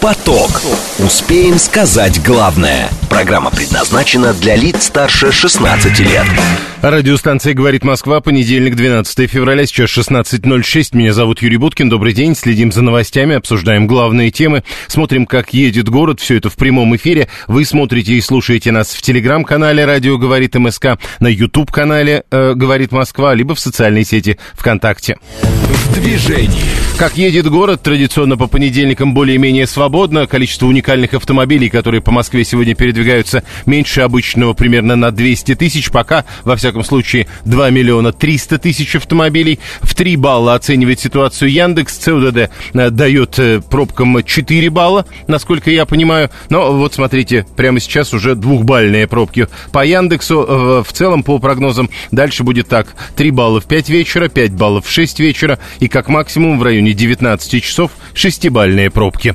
Поток. Успеем сказать главное. Программа предназначена для лиц старше 16 лет. Радиостанция «Говорит Москва», понедельник, 12 февраля, сейчас 16.06. Меня зовут Юрий Буткин. Добрый день. Следим за новостями, обсуждаем главные темы, смотрим, как едет город. Все это в прямом эфире. Вы смотрите и слушаете нас в телеграм-канале «Радио говорит МСК», на YouTube-канале э, «Говорит Москва», либо в социальной сети ВКонтакте. В движении. Как едет город, традиционно по понедельникам более-менее свободно. Количество уникальных автомобилей, которые по Москве сегодня передвигаются, меньше обычного примерно на 200 тысяч. Пока, во всяком случае, 2 миллиона 300 тысяч автомобилей. В 3 балла оценивает ситуацию Яндекс. ЦУДД э, дает э, пробкам 4 балла, насколько я понимаю. Но вот смотрите, прямо сейчас уже двухбальные пробки по Яндексу. Э, В целом, по прогнозам, дальше будет так. 3 балла в 5 вечера, 5 баллов в 6 вечера и как максимум в районе 19 часов 6-бальные пробки.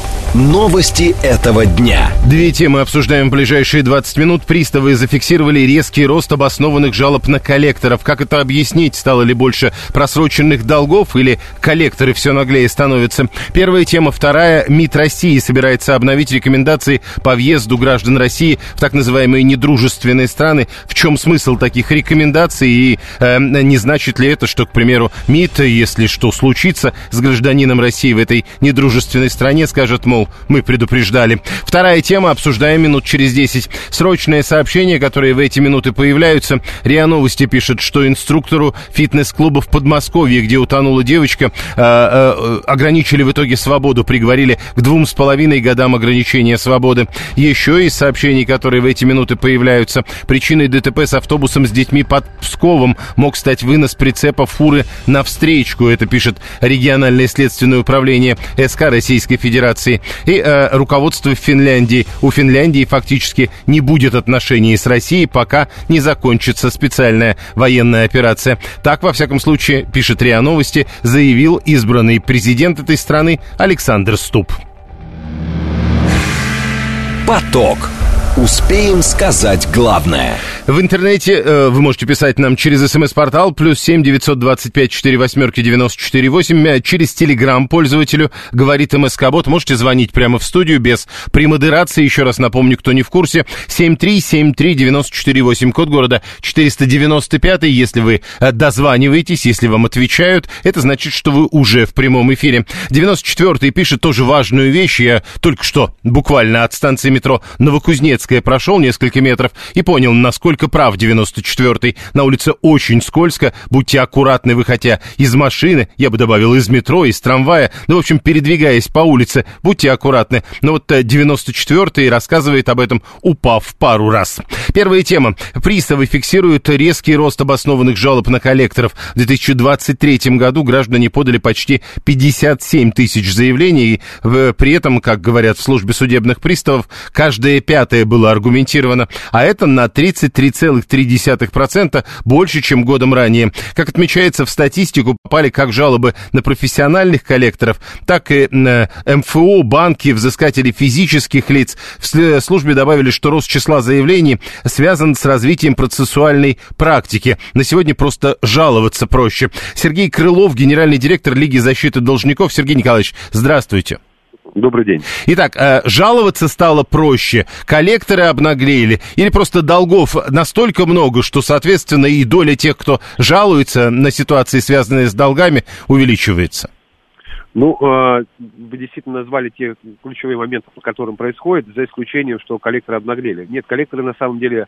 Новости этого дня. Две темы обсуждаем в ближайшие 20 минут. Приставы зафиксировали резкий рост обоснованных жалоб на коллекторов. Как это объяснить? Стало ли больше просроченных долгов или коллекторы все наглее становятся? Первая тема. Вторая. МИД России собирается обновить рекомендации по въезду граждан России в так называемые недружественные страны. В чем смысл таких рекомендаций? И э, не значит ли это, что, к примеру, МИД, если что случится с гражданином России в этой недружественной стране, скажет, мол, мы предупреждали. Вторая тема, обсуждаем минут через 10. Срочное сообщение, которое в эти минуты появляются. РИА Новости пишет, что инструктору фитнес-клуба в Подмосковье, где утонула девочка, э, э, ограничили в итоге свободу, приговорили к двум с половиной годам ограничения свободы. Еще из сообщений, которые в эти минуты появляются, причиной ДТП с автобусом с детьми под Псковом мог стать вынос прицепа фуры на встречку. Это пишет региональное следственное управление СК Российской Федерации. И э, руководство Финляндии. У Финляндии фактически не будет отношений с Россией, пока не закончится специальная военная операция. Так, во всяком случае, пишет РИА Новости, заявил избранный президент этой страны Александр Ступ. Поток. Успеем сказать главное. В интернете э, вы можете писать нам через смс-портал плюс семь девятьсот двадцать пять четыре восьмерки девяносто четыре восемь э, через телеграм пользователю говорит МСК Бот. Можете звонить прямо в студию без премодерации. Еще раз напомню, кто не в курсе. Семь три семь три девяносто четыре восемь код города четыреста девяносто пятый. Если вы э, дозваниваетесь, если вам отвечают, это значит, что вы уже в прямом эфире. Девяносто четвертый пишет тоже важную вещь. Я только что буквально от станции метро Новокузнецкая прошел несколько метров и понял, насколько прав 94-й. На улице очень скользко, будьте аккуратны, выходя из машины, я бы добавил из метро, из трамвая, ну, в общем, передвигаясь по улице, будьте аккуратны. Но вот 94-й рассказывает об этом, упав пару раз. Первая тема. Приставы фиксируют резкий рост обоснованных жалоб на коллекторов. В 2023 году граждане подали почти 57 тысяч заявлений, и при этом, как говорят в службе судебных приставов, каждое пятое было аргументировано, а это на 33,3% больше, чем годом ранее. Как отмечается в статистику, попали как жалобы на профессиональных коллекторов, так и на МФО, банки, взыскатели физических лиц. В службе добавили, что рост числа заявлений связан с развитием процессуальной практики. На сегодня просто жаловаться проще. Сергей Крылов, генеральный директор Лиги защиты должников. Сергей Николаевич, здравствуйте. Добрый день. Итак, э, жаловаться стало проще, коллекторы обнаглели, или просто долгов настолько много, что, соответственно, и доля тех, кто жалуется на ситуации, связанные с долгами, увеличивается? Ну, э, вы действительно назвали те ключевые моменты, по которым происходит, за исключением, что коллекторы обнаглели. Нет, коллекторы на самом деле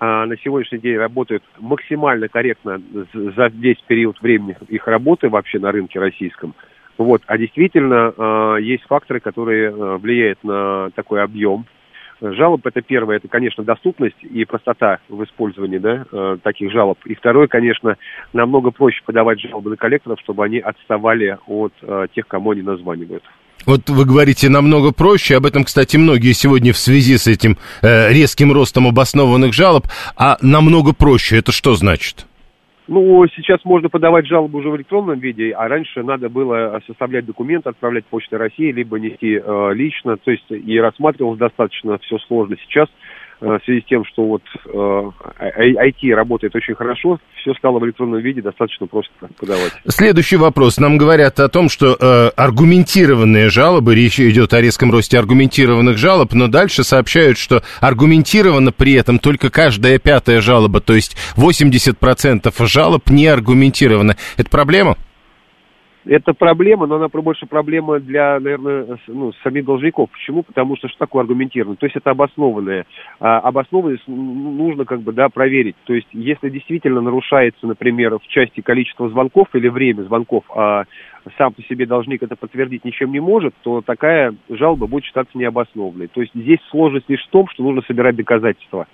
э, на сегодняшний день работают максимально корректно за весь период времени их работы вообще на рынке российском. Вот. А действительно, э, есть факторы, которые э, влияют на такой объем. Жалоб это первое, это, конечно, доступность и простота в использовании да, э, таких жалоб. И второе, конечно, намного проще подавать жалобы на коллекторов, чтобы они отставали от тех, кому они названивают. Вот вы говорите намного проще, об этом, кстати, многие сегодня в связи с этим резким ростом обоснованных жалоб, а намного проще, это что значит? Ну, сейчас можно подавать жалобу уже в электронном виде, а раньше надо было составлять документы, отправлять Почтой России, либо нести э, лично, то есть и рассматривалось достаточно все сложно. Сейчас в связи с тем, что вот IT э, работает очень хорошо, все стало в электронном виде достаточно просто подавать. Следующий вопрос. Нам говорят о том, что э, аргументированные жалобы, речь идет о резком росте аргументированных жалоб, но дальше сообщают, что аргументировано при этом только каждая пятая жалоба, то есть 80% жалоб не аргументировано. Это проблема? Это проблема, но она больше проблема для, наверное, ну, самих должников. Почему? Потому что что такое аргументированное? То есть это обоснованное. А обоснованность нужно как бы, да, проверить. То есть если действительно нарушается, например, в части количества звонков или время звонков, а сам по себе должник это подтвердить ничем не может, то такая жалоба будет считаться необоснованной. То есть здесь сложность лишь в том, что нужно собирать доказательства.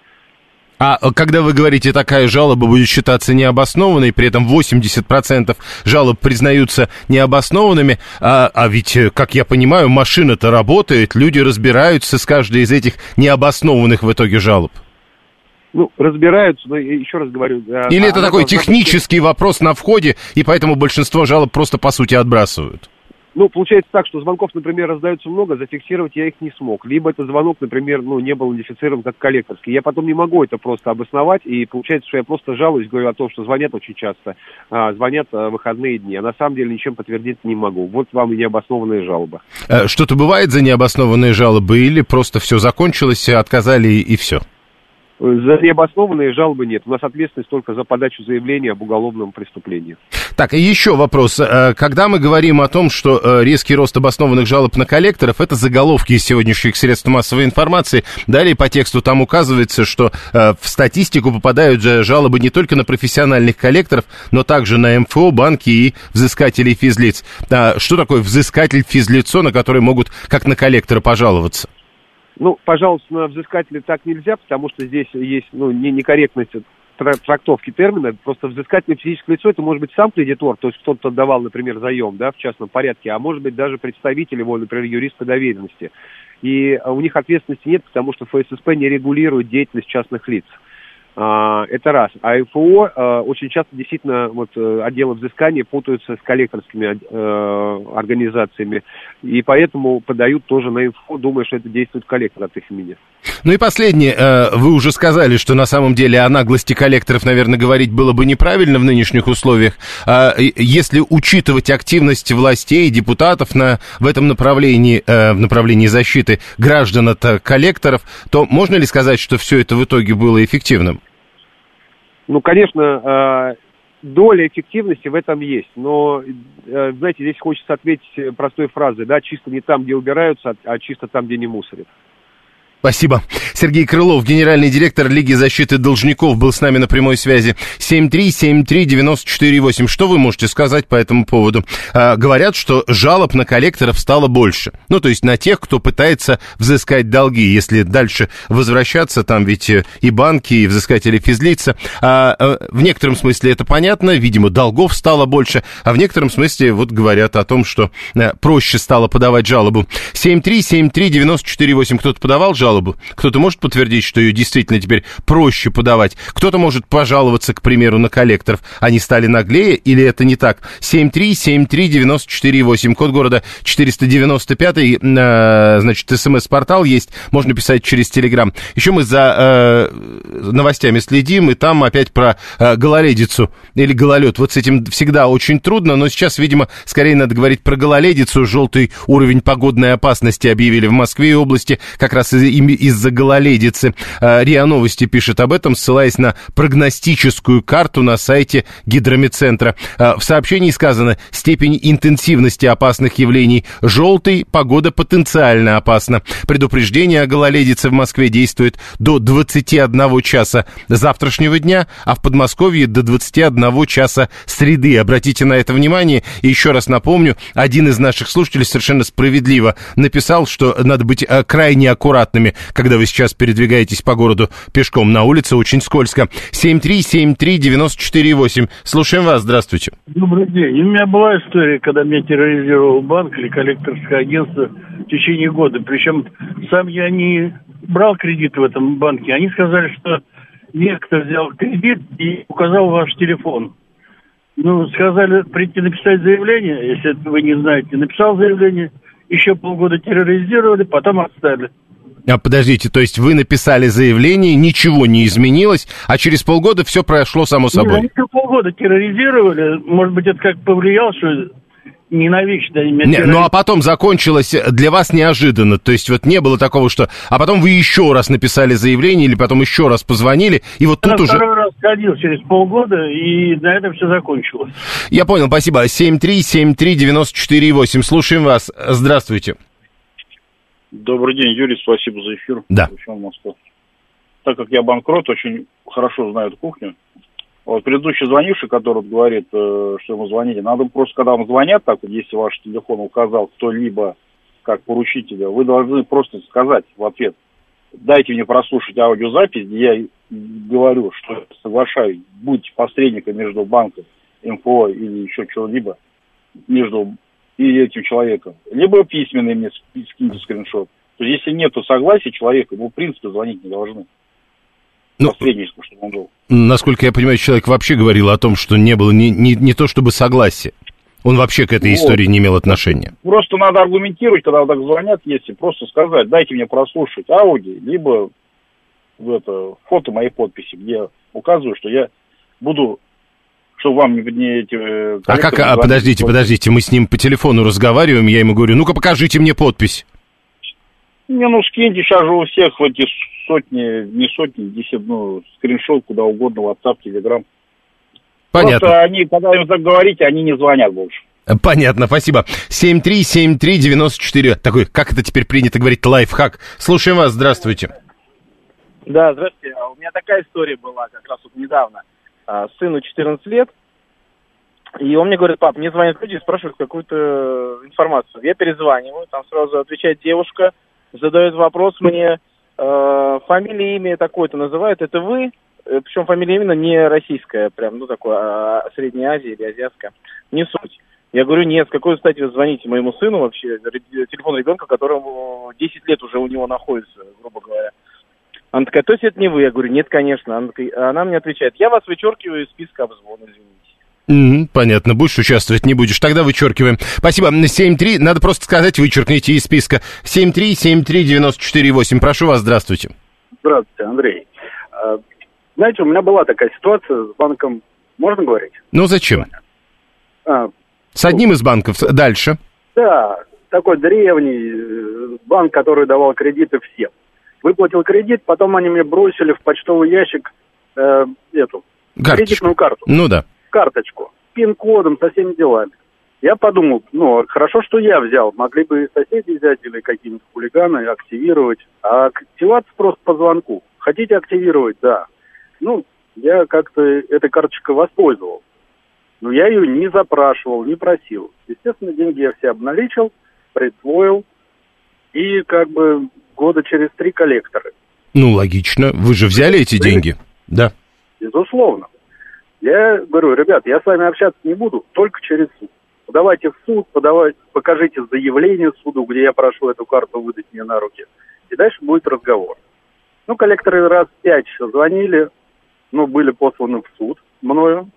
А когда вы говорите, такая жалоба будет считаться необоснованной, при этом 80% жалоб признаются необоснованными, а, а ведь, как я понимаю, машина-то работает, люди разбираются с каждой из этих необоснованных в итоге жалоб. Ну, разбираются, но еще раз говорю... Или а, это такой технический быть... вопрос на входе, и поэтому большинство жалоб просто, по сути, отбрасывают? Ну, получается так, что звонков, например, раздается много, зафиксировать я их не смог. Либо этот звонок, например, ну, не был идентифицирован как коллекторский. Я потом не могу это просто обосновать, и получается, что я просто жалуюсь, говорю о том, что звонят очень часто, а, звонят а, выходные дни, а на самом деле ничем подтвердить не могу. Вот вам и необоснованная жалоба. Э, что-то бывает за необоснованные жалобы или просто все закончилось, отказали и все? За необоснованные жалобы нет. У нас ответственность только за подачу заявления об уголовном преступлении. Так, и еще вопрос. Э, когда мы говорим о том, что э, резкий рост обоснованных жалоб на коллекторов, это заголовки из сегодняшних средств массовой информации. Далее по тексту там указывается, что э, в статистику попадают жалобы не только на профессиональных коллекторов, но также на МФО, банки и взыскателей физлиц. А что такое взыскатель физлицо, на который могут как на коллектора пожаловаться? Ну, пожалуйста, на взыскателя так нельзя, потому что здесь есть ну, не, некорректность трактовки термина. Просто взыскательное физическое лицо, это может быть сам кредитор, то есть кто-то давал, например, заем да, в частном порядке, а может быть даже представитель его, например, юрист по доверенности. И у них ответственности нет, потому что ФССП не регулирует деятельность частных лиц. А, это раз. А ФО а, очень часто действительно вот, э, отделы взыскания путаются с коллекторскими э, организациями. И поэтому подают тоже на инфо, думая, что это действует коллектор от их имени. Ну и последнее. Э, вы уже сказали, что на самом деле о наглости коллекторов, наверное, говорить было бы неправильно в нынешних условиях. А, если учитывать активность властей, депутатов на, в этом направлении, в направлении защиты граждан от коллекторов, то можно ли сказать, что все это в итоге было эффективным? Ну, конечно, э, доля эффективности в этом есть, но, э, знаете, здесь хочется ответить простой фразой, да, чисто не там, где убираются, а чисто там, где не мусорят. Спасибо. Сергей Крылов, генеральный директор Лиги защиты должников, был с нами на прямой связи. 7373948. Что вы можете сказать по этому поводу? А, говорят, что жалоб на коллекторов стало больше. Ну, то есть на тех, кто пытается взыскать долги. Если дальше возвращаться, там ведь и банки, и взыскатели физлица. А, а, в некотором смысле это понятно. Видимо, долгов стало больше. А в некотором смысле вот говорят о том, что а, проще стало подавать жалобу. 7373948. Кто-то подавал жалобу? Жалобу. Кто-то может подтвердить, что ее действительно теперь проще подавать. Кто-то может пожаловаться, к примеру, на коллекторов. Они стали наглее или это не так? 7373948, код города 495, э, значит, смс-портал есть, можно писать через Телеграм. Еще мы за э, новостями следим, и там опять про э, гололедицу или гололед. Вот с этим всегда очень трудно, но сейчас, видимо, скорее надо говорить про гололедицу. Желтый уровень погодной опасности объявили в Москве и области как раз из, из-за гололедицы. А, РИА Новости пишет об этом, ссылаясь на прогностическую карту на сайте Гидромедцентра. А, в сообщении сказано, степень интенсивности опасных явлений желтый, погода потенциально опасна. Предупреждение о гололедице в Москве действует до 21 часа завтрашнего дня, а в Подмосковье до 21 часа среды. Обратите на это внимание. И еще раз напомню, один из наших слушателей совершенно справедливо написал, что надо быть а, крайне аккуратными когда вы сейчас передвигаетесь по городу пешком на улице, очень скользко. 7373948. Слушаем вас, здравствуйте. Добрый день. У меня была история, когда меня терроризировал банк или коллекторское агентство в течение года. Причем сам я не брал кредит в этом банке. Они сказали, что некто взял кредит и указал ваш телефон. Ну, сказали прийти написать заявление, если вы не знаете. Написал заявление, еще полгода терроризировали, потом отстали. А подождите, то есть вы написали заявление, ничего не изменилось, а через полгода все прошло само собой? Нет, они полгода терроризировали. Может быть, это как повлияло, что не навечно. Не, ну а потом закончилось для вас неожиданно. То есть вот не было такого, что... А потом вы еще раз написали заявление или потом еще раз позвонили, и вот тут Я уже... второй раз ходил через полгода, и на этом все закончилось. Я понял, спасибо. 7373948. Слушаем вас. Здравствуйте. Добрый день, Юрий, спасибо за эфир. Да. Так как я банкрот, очень хорошо знаю эту кухню. Вот предыдущий звонивший, который говорит, э, что ему звоните, надо просто, когда вам звонят, так вот, если ваш телефон указал кто-либо как поручителя, вы должны просто сказать в ответ, дайте мне прослушать аудиозапись, где я говорю, что соглашаюсь, будьте посредником между банком, МФО или еще чего-либо, между и этим человеком. Либо письменный мне ски- скиньте скриншот. То есть, если нету согласия человека, мы, в принципе, звонить не должны. Ну, Посредничеству, чтобы он был. насколько я понимаю, человек вообще говорил о том, что не было ни, ни- не то чтобы согласия. Он вообще к этой Вот. истории не имел отношения. Просто надо аргументировать, когда так звонят, если просто сказать, дайте мне прослушать аудио, либо это, фото моей подписи, где указываю, что я буду, чтобы вам не, эти... э, А как, а, подождите, подождите, мы с ним по телефону разговариваем, я ему говорю, ну-ка покажите мне подпись. Не, ну скиньте, сейчас же у всех в эти сотни, не сотни, десять, ну, скриншот куда угодно, WhatsApp, Telegram. Понятно. Просто они, когда им так говорите, они не звонят больше. Понятно, спасибо. 7373948. Такой, как это теперь принято говорить, лайфхак. Слушаем вас, здравствуйте. Да, здравствуйте. А У меня такая история была как раз вот недавно. А, Сыну 14 лет, и он мне говорит, пап, мне звонят люди и спрашивают какую-то информацию. Я перезваниваю, там сразу отвечает девушка, задает вопрос мне, э, фамилия, имя такое-то называют, это вы? Э, Причем фамилия именно не российская, прям, ну, такое, а Средняя Азия или азиатская. Не суть. Я говорю, нет, с какой стати вы звоните моему сыну вообще? Телефон ребенка, которому 10 лет уже у него находится, грубо говоря. Она такая, то есть это не вы? Я говорю, нет, конечно. Она, такая- она мне отвечает, я вас вычеркиваю из списка обзвона, извините. Мгм, понятно, будешь участвовать, не будешь, тогда вычеркиваем. Спасибо. 7-3, надо просто сказать, вычеркните из списка. 7373948, прошу вас, здравствуйте. Здравствуйте, Андрей. А, Знаете, у меня была такая ситуация с банком. Можно говорить? Ну зачем? А, С одним из банков, дальше. да, такой древний банк, который давал кредиты всем. Выплатил кредит, потом они мне бросили в почтовый ящик э, эту Карточку. кредитную карту, Ну да. карточку, пин-кодом, со всеми делами. Я подумал, ну, хорошо, что я взял. Могли бы и соседи взять или какие-нибудь хулиганы активировать. А активация просто по звонку. Хотите активировать? Да. Ну, я как-то этой карточкой воспользовался. Но я ее не запрашивал, не просил. Естественно, деньги я все обналичил, присвоил. И как бы года через три коллекторы. Ну, логично. Вы же взяли эти деньги? Да. Безусловно. Я говорю, ребят, я с вами общаться не буду, только через суд. Подавайте в суд, подавайте, покажите заявление суду, где я прошу эту карту выдать мне на руки. И дальше будет разговор. Ну, коллекторы раз пять звонили, ну, были посланы в суд мною.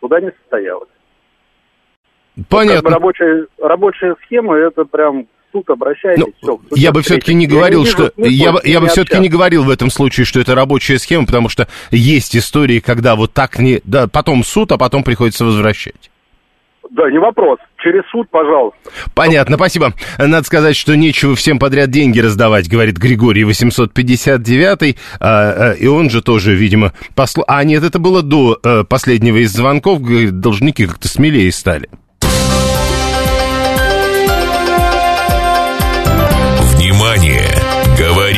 Суда не состоялось. Как бы Понятно. рабочая, рабочая схема, это прям суд обращайтесь. Ну, всё, в суд я бы все-таки не Я говорил, вижу что смысла я, бы- я бы все-таки не говорил в этом случае, что это рабочая схема, потому что есть истории, когда вот так не, да, потом суд, а потом приходится возвращать. Да, не вопрос. Через суд, пожалуйста. Понятно, спасибо. Надо сказать, что нечего всем подряд деньги раздавать, говорит Григорий 859, а, а, и он же тоже, видимо, посл... А нет, это было до э, последнего из звонков, говорит, должники как-то смелее стали.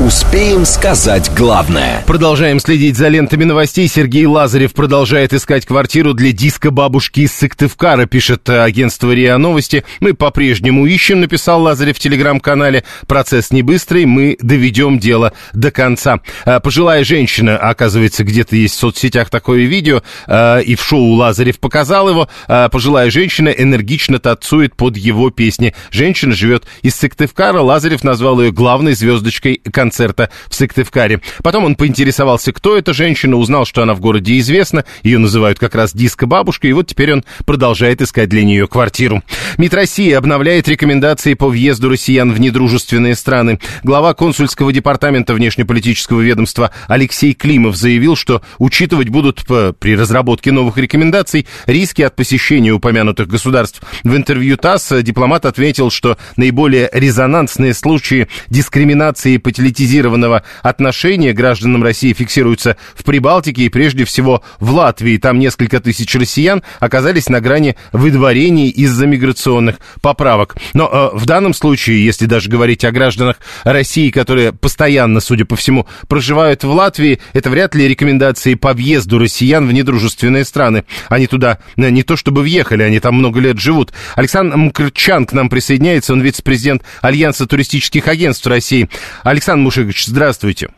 Успеем сказать главное. Продолжаем следить за лентами новостей. Сергей Лазарев продолжает искать квартиру для диска бабушки из Сыктывкара, пишет агентство РИА Новости. Мы по-прежнему ищем, написал Лазарев в телеграм-канале. Процесс не быстрый, мы доведем дело до конца. А, пожилая женщина, оказывается, где-то есть в соцсетях такое видео, а, и в шоу Лазарев показал его. А, пожилая женщина энергично танцует под его песни. Женщина живет из Сыктывкара. Лазарев назвал ее главной звездочкой концерта концерта в Сыктывкаре. Потом он поинтересовался, кто эта женщина, узнал, что она в городе известна, ее называют как раз диско-бабушка, и вот теперь он продолжает искать для нее квартиру. МИД России обновляет рекомендации по въезду россиян в недружественные страны. Глава консульского департамента внешнеполитического ведомства Алексей Климов заявил, что учитывать будут при разработке новых рекомендаций риски от посещения упомянутых государств. В интервью ТАСС дипломат отметил, что наиболее резонансные случаи дискриминации по телевизору политизированного отношения гражданам России фиксируются в Прибалтике и прежде всего в Латвии. Там несколько тысяч россиян оказались на грани выдворений из-за миграционных поправок. Но э, в данном случае, если даже говорить о гражданах России, которые постоянно, судя по всему, проживают в Латвии, это вряд ли рекомендации по въезду россиян в недружественные страны. Они туда э, не то чтобы въехали, они там много лет живут. Александр Мкрчан к нам присоединяется, он вице-президент Альянса туристических агентств России. Александр Мушикович, здравствуйте.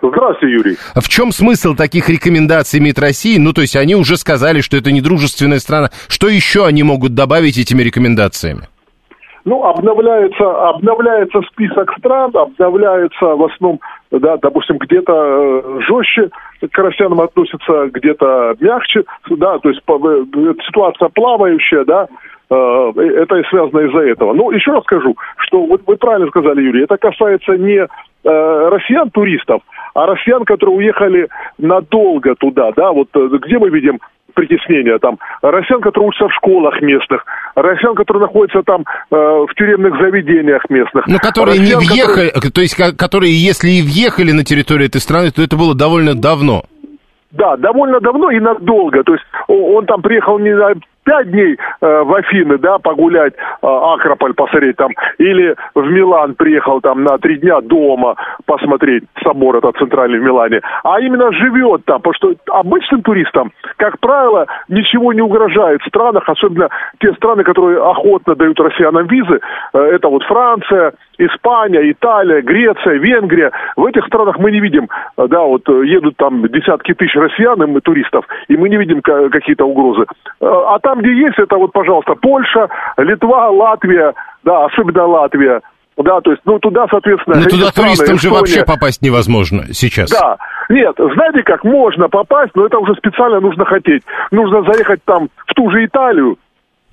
Здравствуйте, Юрий. В чем смысл таких рекомендаций МИД России? Ну, то есть они уже сказали, что это недружественная страна. Что еще они могут добавить этими рекомендациями? Ну, обновляется, обновляется список стран, обновляется в основном, да, допустим, где-то э, жестче к россиянам относятся, где-то мягче, да, то есть э, ситуация плавающая, да, Э, это связано из-за этого. Но еще раз скажу, что вот вы правильно сказали, Юрий, это касается не россиян-туристов, а россиян, которые уехали надолго туда, да, вот где мы видим притеснения там, россиян, которые учатся в школах местных, россиян, которые находятся там э, в тюремных заведениях местных. Но которые россиян, не въехали, которые... то есть которые, если и въехали на территорию этой страны, то это было довольно давно. Да, довольно давно и надолго. То есть он там приехал не на пять дней э, в Афины, да, погулять, э, Акрополь посмотреть там, или в Милан приехал там на три дня дома посмотреть собор этот центральный в Милане, а именно живет там, потому что обычным туристам, как правило, ничего не угрожает в странах, особенно те страны, которые охотно дают россиянам визы, э, это вот Франция, Испания, Италия, Греция, Венгрия. В этих странах мы не видим, э, да, вот э, едут там десятки тысяч россиян и туристов, и мы не видим какие-то угрозы. А там где есть, это вот, пожалуйста, Польша, Литва, Латвия, да, особенно Латвия. Да, то есть, ну, туда, соответственно... Ну, туда туристам же вообще попасть невозможно сейчас. Да. Нет, знаете как, можно попасть, но это уже специально нужно хотеть. Нужно заехать там в ту же Италию,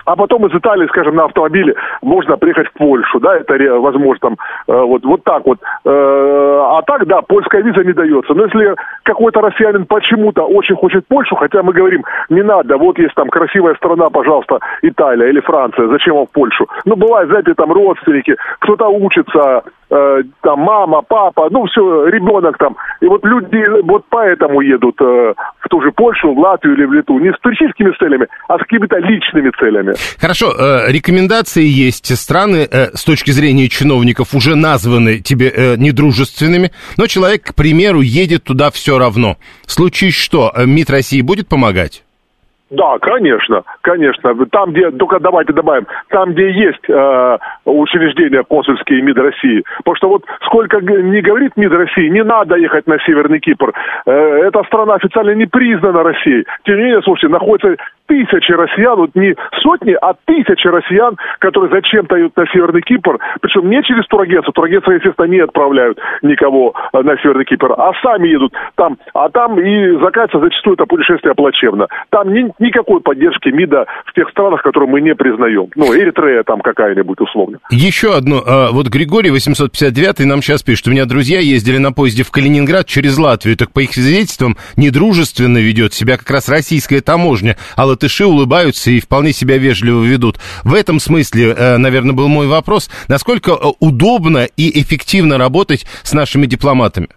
а потом из Италии, скажем, на автомобиле можно приехать в Польшу, да, это возможно там э, вот, вот так вот. Э, а так, да, польская виза не дается. Но если какой-то россиянин почему-то очень хочет Польшу, хотя мы говорим, не надо, вот есть там красивая страна, пожалуйста, Италия или Франция, зачем вам в Польшу? Ну, бывает, знаете, там родственники, кто-то учится, э, там мама, папа, ну все, ребенок там. И вот люди вот поэтому едут э, в ту же Польшу, в Латвию или в Литву. Не с туристическими целями, а с какими-то личными целями. Хорошо, э, рекомендации есть. Страны э, с точки зрения чиновников уже названы тебе э, недружественными, но человек, к примеру, едет туда все равно. Случись что, э, МИД России будет помогать? Да, конечно, конечно. Там, где, только давайте добавим, там, где есть э, учреждения консульские МИД России. Потому что вот сколько не говорит МИД России, не надо ехать на Северный Кипр. Э, эта страна официально не признана Россией. Тем не менее, слушайте, находится тысячи россиян, вот не сотни, а тысячи россиян, которые зачем-то идут на Северный Кипр, причем не через турагентство, турагентство, естественно, не отправляют никого э, на Северный Кипр, а сами едут там, а там и заканчивается зачастую это путешествие плачевно. Там ни, никакой поддержки МИДа в тех странах, которые мы не признаем. Ну, Эритрея там какая-нибудь условно. Еще одно. А, вот Григорий 859 нам сейчас пишет, у меня друзья ездили на поезде в Калининград через Латвию, так по их свидетельствам недружественно ведет себя как раз российская таможня, а латыши улыбаются и вполне себя вежливо ведут. В этом смысле, э, наверное, был мой вопрос, насколько э, удобно и эффективно работать с нашими дипломатами?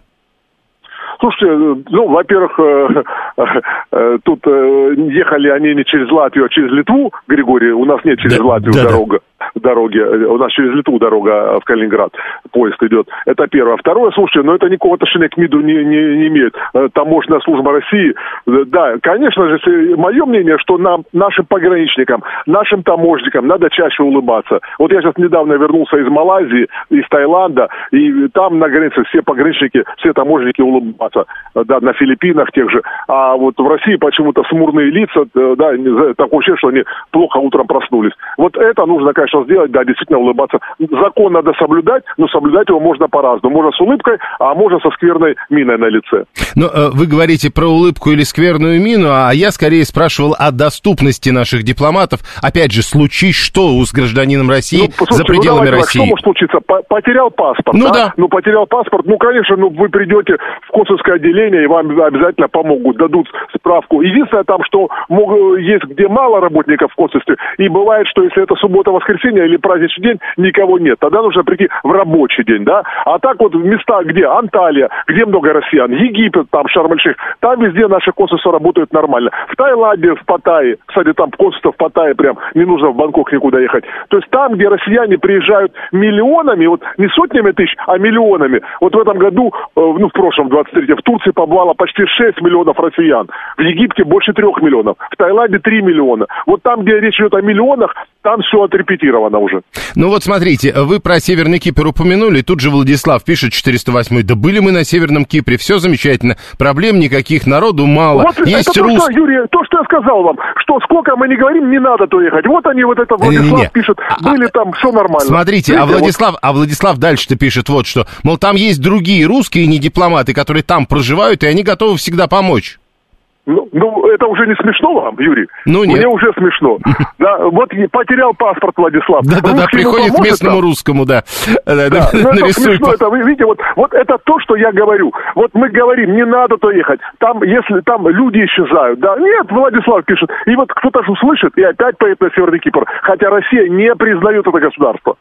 Слушайте, э, ну, во-первых, тут ехали они не через Латвию, а через Литву, Григорий, у нас нет через да, Латвию да, дорога. Да. Дороге, э, у нас через Литву дорога в Калининград, поезд идет. Это первое. Второе, слушайте, но это никакого отношения к МИДу не, не, не имеет. Таможенная служба России, да, конечно же, мое мнение, что нам, нашим пограничникам, нашим таможникам надо чаще улыбаться. Вот я сейчас недавно вернулся из Малайзии, из Таиланда, и там на границе все пограничники, все таможенники улыбаться, да, на Филиппинах тех же. А вот в России почему-то смурные лица, да, такое ощущение, что они плохо утром проснулись. Вот это нужно, конечно, сделать, да, действительно улыбаться. Закон надо соблюдать, но соблюдать его можно по-разному. Можно с улыбкой, а можно со скверной миной на лице. Но э, вы говорите про улыбку или скверную мину, а я скорее спрашивал о доступности наших дипломатов. Опять же, случись что с гражданином России ну, за ну, пределами ну, России? Что может случиться? Потерял паспорт, ну, да? да? Ну, потерял паспорт, ну, конечно, ну, вы придете в консульское отделение, и вам обязательно помогут, дадут справку. Единственное там, что мог, есть где мало работников в консульстве, и бывает, что если это суббота-воскресенье или праздничный день, никого нет. Тогда нужно прийти в рабочий день, да? А так вот в места, где Анталия, где много россиян, Египет, там Шарм-эль-Шейх, там везде наши консульства работают нормально. В Таиланде, в Паттайе, кстати, там консульство в Паттайе прям, не нужно в Бангкок никуда ехать. То есть там, где россияне приезжают миллионами, вот не сотнями тысяч, а миллионами. Вот в этом году, э, ну в прошлом, 23 в Турции побывало почти 6 миллионов россиян. В Египте больше 3 миллионов. В Таиланде 3 миллиона. Вот там, где речь идет о миллионах, там все отрепетировано уже. Ну вот смотрите, вы про Северный Кипр упомянули, тут же Владислав пишет 408 да были мы на Северном Кипре, все замечательно, проблем никаких, народу мало, вот есть это рус... то, что, Юрий, то, что я сказал вам, что сколько мы не говорим, не надо то ехать. Вот они, вот это Владислав не, не, не. пишет, а, были а, там, все нормально. Смотрите, Видите, а Владислав, вот... а Владислав дальше-то пишет вот что, мол, там есть другие русские не дипломаты, которые там проживают, и они готовы всегда помочь. Ну, ну, это уже не смешно вам, Юрий? Ну, нет. Мне уже смешно. Да, вот потерял паспорт Владислав. Да-да-да, приходит к местному русскому, да. Да, да, ну, это смешно, это, вы видите, вот, вот это то, что я говорю. Вот мы говорим, не надо то ехать. Там, если там люди исчезают, да, нет, Владислав пишет. И вот кто-то же услышит и опять поедет на Северный Кипр. Хотя Россия не признает это государство.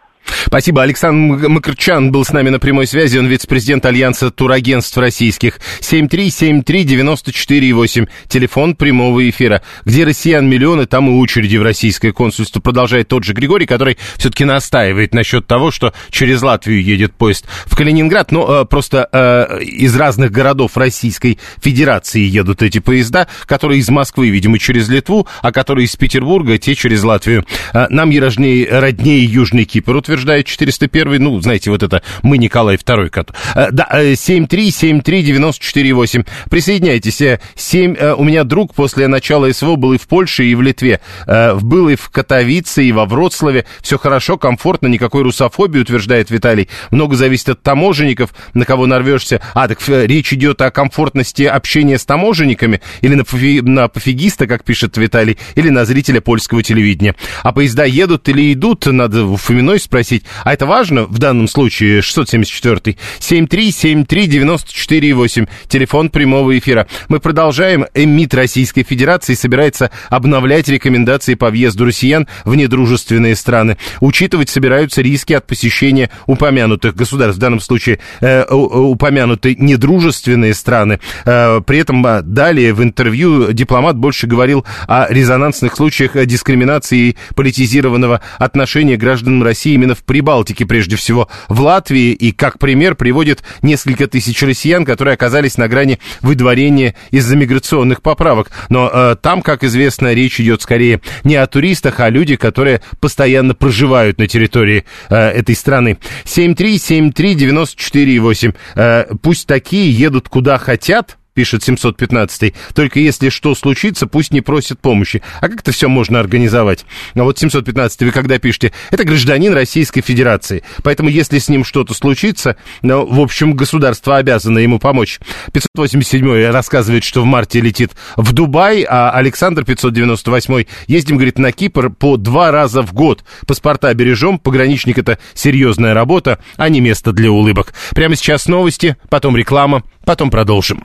Спасибо. Александр Макарчан был с нами на прямой связи. Он вице-президент Альянса турагентств российских. 7373948. Телефон прямого эфира. Где россиян миллионы, там и очереди в российское консульство. Продолжает тот же Григорий, который все-таки настаивает насчет того, что через Латвию едет поезд в Калининград. Но э, просто э, из разных городов Российской Федерации едут эти поезда, которые из Москвы, видимо, через Литву, а которые из Петербурга, те через Латвию. Э, нам роднее, роднее Южный Кипр утверждает 401, ну, знаете, вот это мы Николай II. Э, да, 7373948. Э, Присоединяйтесь. 7, э, у меня друг после начала СВО был и в Польше, и в Литве. Был и в Катовице, и во Вроцлаве. Все хорошо, комфортно, никакой русофобии, утверждает Виталий. Много зависит от таможенников, на кого нарвешься. А, так речь идет о комфортности общения с таможенниками или на, пофи, на пофигиста, как пишет Виталий, или на зрителя польского телевидения. А поезда едут или идут, надо у Фоминой спросить. А это важно в данном случае 674 7373948, телефон прямого эфира. Мы продолжаем. МИД Российской Федерации собирается обновлять рекомендации по въезду россиян в недружественные страны. Учитывать собираются риски от посещения упомянутых государств. В данном случае э, упомянуты недружественные страны. Э, при этом а, далее в интервью дипломат больше говорил о резонансных случаях дискриминации и политизированного отношения граждан России именно в Прибалтике Прибалтике, прежде всего в Латвии, и как пример приводит несколько тысяч россиян, которые оказались на грани выдворения из-за миграционных поправок. Но э, там, как известно, речь идет скорее не о туристах, а о людях, которые постоянно проживают на территории э, этой страны. 7373948. Э, пусть такие едут куда хотят, пишет 715 Только если что случится, пусть не просят помощи. А как это все можно организовать? А вот 715 вы когда пишете, это гражданин Российской Федерации. Поэтому если с ним что-то случится, ну, в общем, государство обязано ему помочь. 587 рассказывает, что в марте летит в Дубай, а Александр 598 ездим, говорит, на Кипр по два раза в год. Паспорта бережем, пограничник это серьезная работа, а не место для улыбок. Прямо сейчас новости, потом реклама, потом продолжим.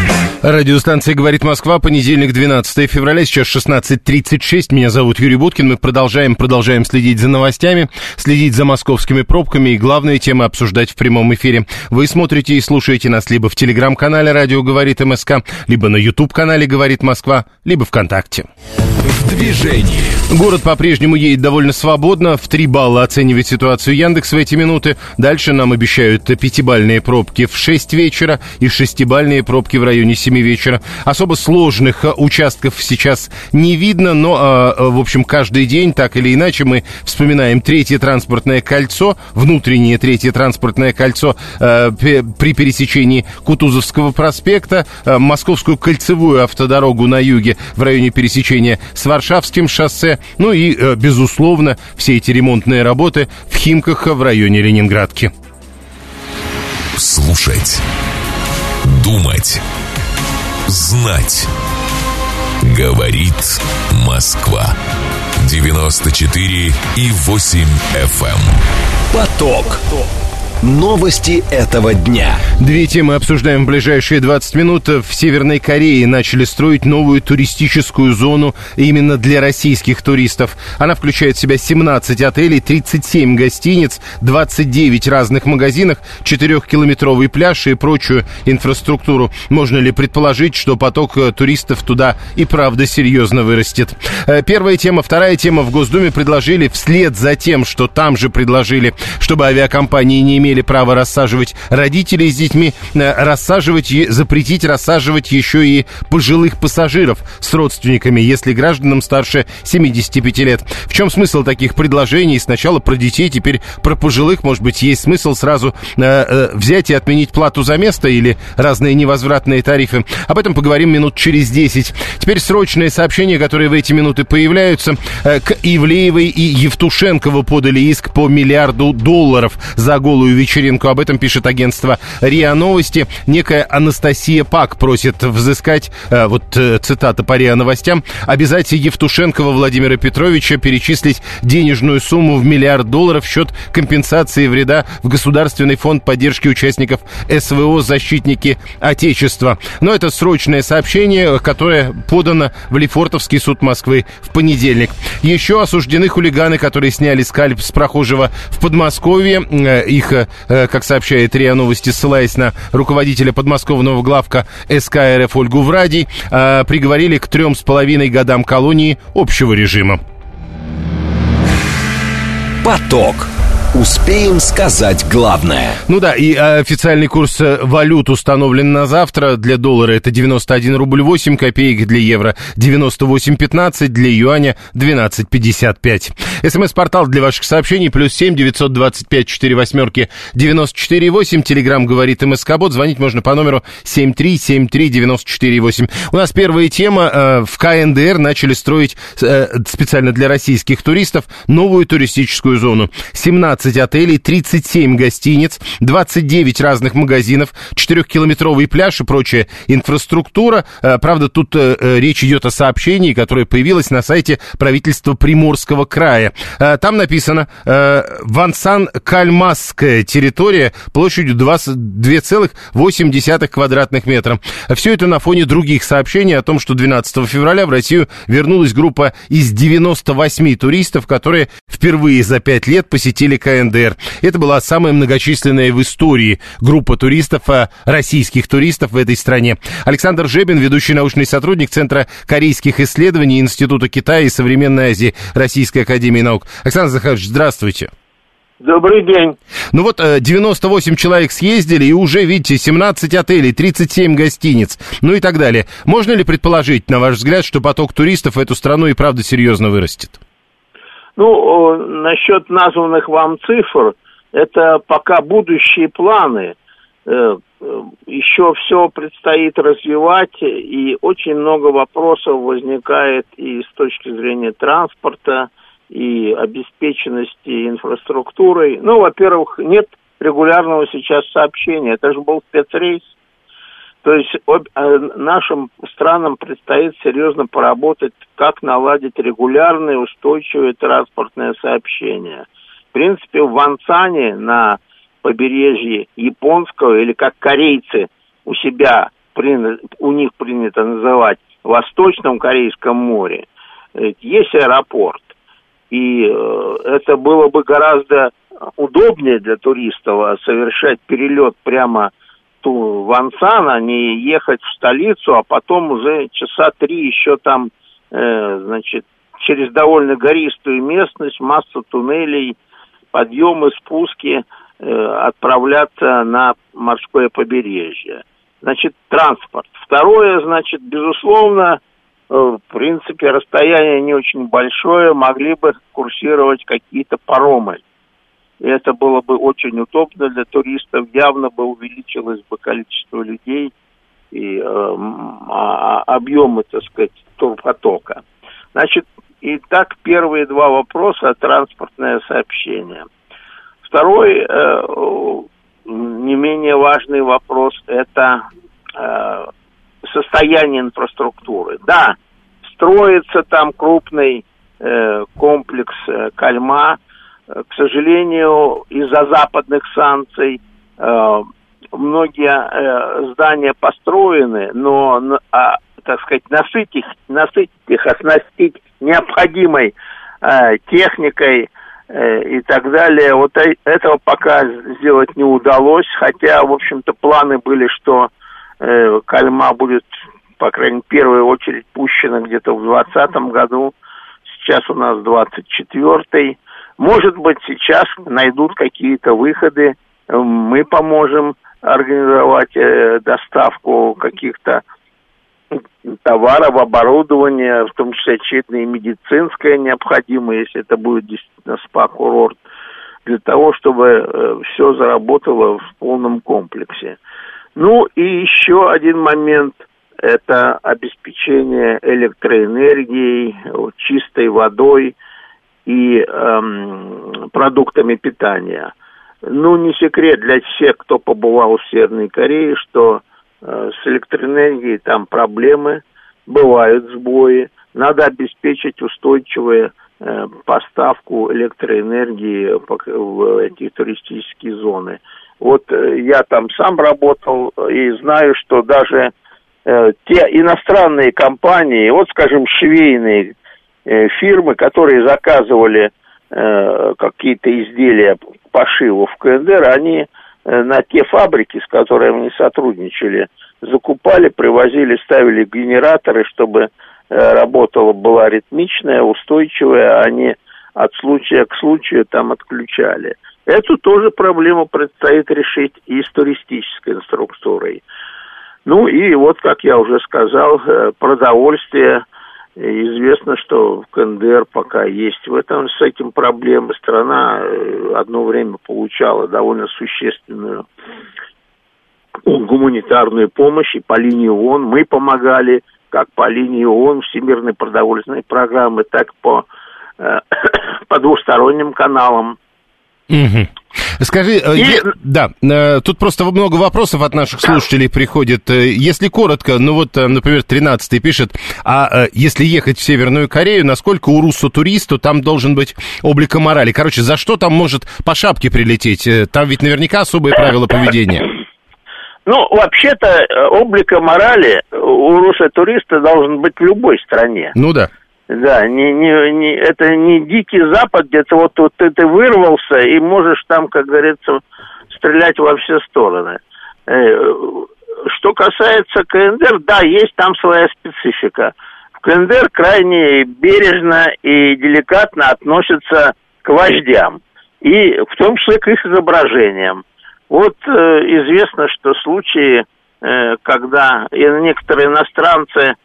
Радиостанция «Говорит Москва», понедельник, 12 февраля, сейчас 16.36. Меня зовут Юрий Буткин. Мы продолжаем, продолжаем следить за новостями, следить за московскими пробками и главные темы обсуждать в прямом эфире. Вы смотрите и слушаете нас либо в телеграм-канале «Радио говорит МСК», либо на YouTube-канале «Говорит Москва», либо ВКонтакте. Движении. Город по-прежнему едет довольно свободно. В 3 балла оценивает ситуацию Яндекс в эти минуты. Дальше нам обещают пятибальные пробки в 6 вечера и шестибальные пробки в районе 7 вечера. Особо сложных э, участков сейчас не видно, но, э, в общем, каждый день, так или иначе, мы вспоминаем третье транспортное кольцо, внутреннее третье транспортное кольцо э, при пересечении Кутузовского проспекта, Московскую кольцевую автодорогу на юге в районе пересечения с Варшавским шоссе, ну и, э, безусловно, все эти ремонтные работы в Химках в районе Ленинградки. Слушать. Думать. Знать. Говорит Москва. 94 и 8 FM. Эм. Поток. Новости этого дня. Две темы обсуждаем в ближайшие 20 минут. В Северной Корее начали строить новую туристическую зону именно для российских туристов. Она включает в себя 17 отелей, 37 гостиниц, 29 разных магазинов, 4-километровый пляж и прочую инфраструктуру. Можно ли предположить, что поток э, туристов туда и правда серьезно вырастет? Э, первая тема. Вторая тема. В Госдуме предложили вслед за тем, что там же предложили, чтобы авиакомпании не имели имели право рассаживать родителей с детьми, э, рассаживать, запретить рассаживать еще и пожилых пассажиров с родственниками, если гражданам старше 75 лет. В чем смысл таких предложений? Сначала про детей, теперь про пожилых. Может быть, есть смысл сразу э, э, взять и отменить плату за место или разные невозвратные тарифы. Об этом поговорим минут через 10. Теперь срочные сообщения, которые в эти минуты появляются. Э, к Ивлеевой и Евтушенкову подали иск по миллиарду долларов за голую вечеринку. Об этом пишет агентство РИА Новости. Некая Анастасия Пак просит взыскать, э, вот э, цитата по РИА Новостям, обязать Евтушенкова Владимира Петровича перечислить денежную сумму в миллиард долларов в счет компенсации вреда в Государственный фонд поддержки участников СВО «Защитники Отечества». Но это срочное сообщение, которое подано в Лефортовский суд Москвы в понедельник. Еще осуждены хулиганы, которые сняли скальп с прохожего в Подмосковье. Э, их как сообщает РИА Новости, ссылаясь на руководителя подмосковного главка СК РФ Ольгу Врадий, э, приговорили к трем с половиной годам колонии общего режима. Поток. Успеем сказать главное. Ну да, и официальный курс э, валют установлен на завтра. Для доллара это 91 рубль 8 копеек, для евро 98,15, для юаня 12,55. СМС-портал для ваших сообщений плюс 7 925 4 восьмерки 94 8. Телеграмм говорит МСК-бот. Звонить можно по номеру 7373 94 8. У нас первая тема. Э, в КНДР начали строить э, специально для российских туристов новую туристическую зону. 17 15 отелей, 37 гостиниц, 29 разных магазинов, 4-километровый пляж и прочая инфраструктура. Э, правда, тут э, э, речь идет о сообщении, которое появилось на сайте правительства Приморского края. Там написано Вансан-Кальмасская территория площадью 2,8 квадратных метра. Все это на фоне других сообщений о том, что 12 февраля в Россию вернулась группа из 98 туристов, которые впервые за 5 лет посетили КНДР КНДР. Это была самая многочисленная в истории группа туристов, а, российских туристов в этой стране. Александр Жебин, ведущий научный сотрудник Центра корейских исследований Института Китая и Современной Азии Российской Академии Наук. Александр Захарович, здравствуйте. Добрый день. Ну вот 98 э, человек съездили, и уже, видите, 17 отелей, 37 гостиниц, ну и так далее. Можно ли предположить, на ваш взгляд, что поток туристов в эту страну и правда серьезно вырастет? Ну, насчет названных вам цифр, это пока будущие планы. Э, э, Еще все предстоит развивать, и очень много вопросов возникает и с точки зрения транспорта, и обеспеченности инфраструктурой. Ну, во-первых, нет регулярного сейчас сообщения. Это же был спецрейс. То есть э, нашим странам предстоит серьезно поработать, как наладить регулярные, устойчивые транспортное сообщение. В принципе, в Вансане на побережье японского, или как корейцы у себя у них принято называть Восточном Корейском море, есть аэропорт. И э, это было бы гораздо удобнее для туристов совершать перелет прямо в Ансан, а не ехать в столицу, а потом уже часа три еще там, э, значит, через довольно гористую местность, массу туннелей, подъемы, спуски, э, отправляться на морское побережье. Значит, транспорт. Второе, значит, безусловно, э, в принципе, расстояние не очень большое, могли бы курсировать какие-то паромы. И это было бы очень удобно для туристов, явно бы увеличилось бы количество людей и э, объемы, так сказать, турпотока. Значит, итак, первые два вопроса – транспортное сообщение. Второй, э, не менее важный вопрос – это э, состояние инфраструктуры. Да, строится там крупный э, комплекс э, Кальма – к сожалению, из-за западных санкций э, многие э, здания построены, но, а, так сказать, насытить их, насытить их, оснастить необходимой э, техникой э, и так далее, вот э, этого пока сделать не удалось, хотя, в общем-то, планы были, что э, Кальма будет, по крайней мере, в первую очередь пущена где-то в 2020 году, сейчас у нас 24-й, может быть, сейчас найдут какие-то выходы, мы поможем организовать э, доставку каких-то товаров, оборудования, в том числе очевидно и медицинское необходимо, если это будет действительно спа-курорт, для того, чтобы э, все заработало в полном комплексе. Ну и еще один момент – это обеспечение электроэнергией, чистой водой – и эм, продуктами питания. Ну, не секрет для всех, кто побывал в Северной Корее, что э, с электроэнергией там проблемы, бывают сбои. Надо обеспечить устойчивую э, поставку электроэнергии в эти туристические зоны. Вот э, я там сам работал и знаю, что даже э, те иностранные компании, вот, скажем, швейные фирмы, которые заказывали э, какие-то изделия пошива в КНДР, они э, на те фабрики, с которыми они сотрудничали, закупали, привозили, ставили генераторы, чтобы работала была ритмичная, устойчивая, а не от случая к случаю там отключали. Эту тоже проблему предстоит решить и с туристической инструктурой. Ну и вот, как я уже сказал, продовольствие – Известно, что в КНДР пока есть в этом, с этим проблемы. Страна э, одно время получала довольно существенную гуманитарную помощь и по линии ООН. Мы помогали как по линии ООН Всемирной продовольственной программы, так по, э, по двусторонним каналам. Угу. Скажи, э, и... е, да, э, тут просто много вопросов от наших слушателей приходит. Э, если коротко, ну вот, например, 13-й пишет, а если ехать в Северную Корею, насколько у руссо-туристу там должен быть облика морали? Короче, за что там может по шапке прилететь? Там ведь наверняка особые правила поведения. Ну, вообще-то, облика морали у руссо-туриста должен быть в любой стране. Ну да. Да, не, не, не, это не дикий запад, где-то вот, вот ты, ты вырвался и можешь там, как говорится, стрелять во все стороны. Э, что касается КНДР, да, есть там своя специфика. В КНДР крайне бережно и деликатно относятся к вождям, и в том числе к их изображениям. Вот э, известно, что случаи, э, когда некоторые иностранцы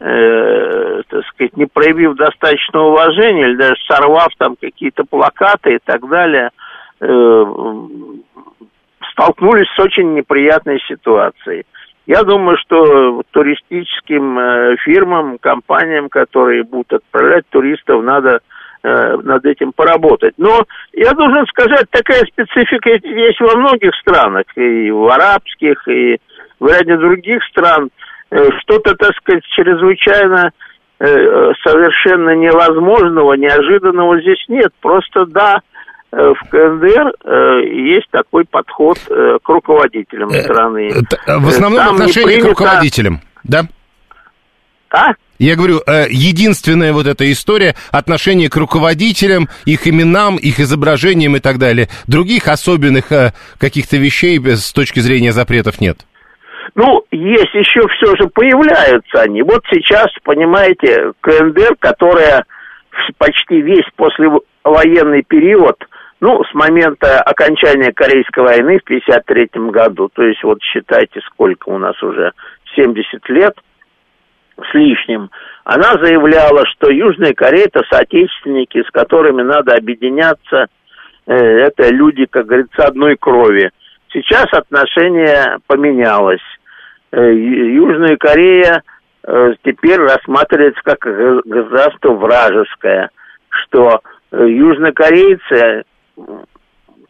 э, так сказать, не проявив достаточного уважения, или даже сорвав там какие-то плакаты и так далее, э, столкнулись с очень неприятной ситуацией. Я думаю, что туристическим э, фирмам, компаниям, которые будут отправлять туристов, надо э, над этим поработать. Но я должен сказать, такая специфика есть во многих странах, и в арабских, и в ряде других стран – что-то, так сказать, чрезвычайно э, совершенно невозможного, неожиданного здесь нет. Просто, да, э, в КНДР э, есть такой подход э, к руководителям страны. В основном Там отношение принято- к руководителям, да? А? Я говорю, э, единственная вот эта история отношение к руководителям, их именам, их изображениям и так далее. Других особенных э, каких-то вещей э, с точки зрения запретов нет. Ну, есть еще все же появляются они. Вот сейчас, понимаете, КНДР, которая почти весь послевоенный период, ну, с момента окончания Корейской войны в 1953 году, то есть вот считайте, сколько у нас уже, 70 лет с лишним, она заявляла, что Южная Корея это соотечественники, с которыми надо объединяться, Э, это люди, как говорится, одной крови. Сейчас отношение поменялось. Э, Южная Корея э, теперь рассматривается как государство вражеское, что э, южнокорейцы,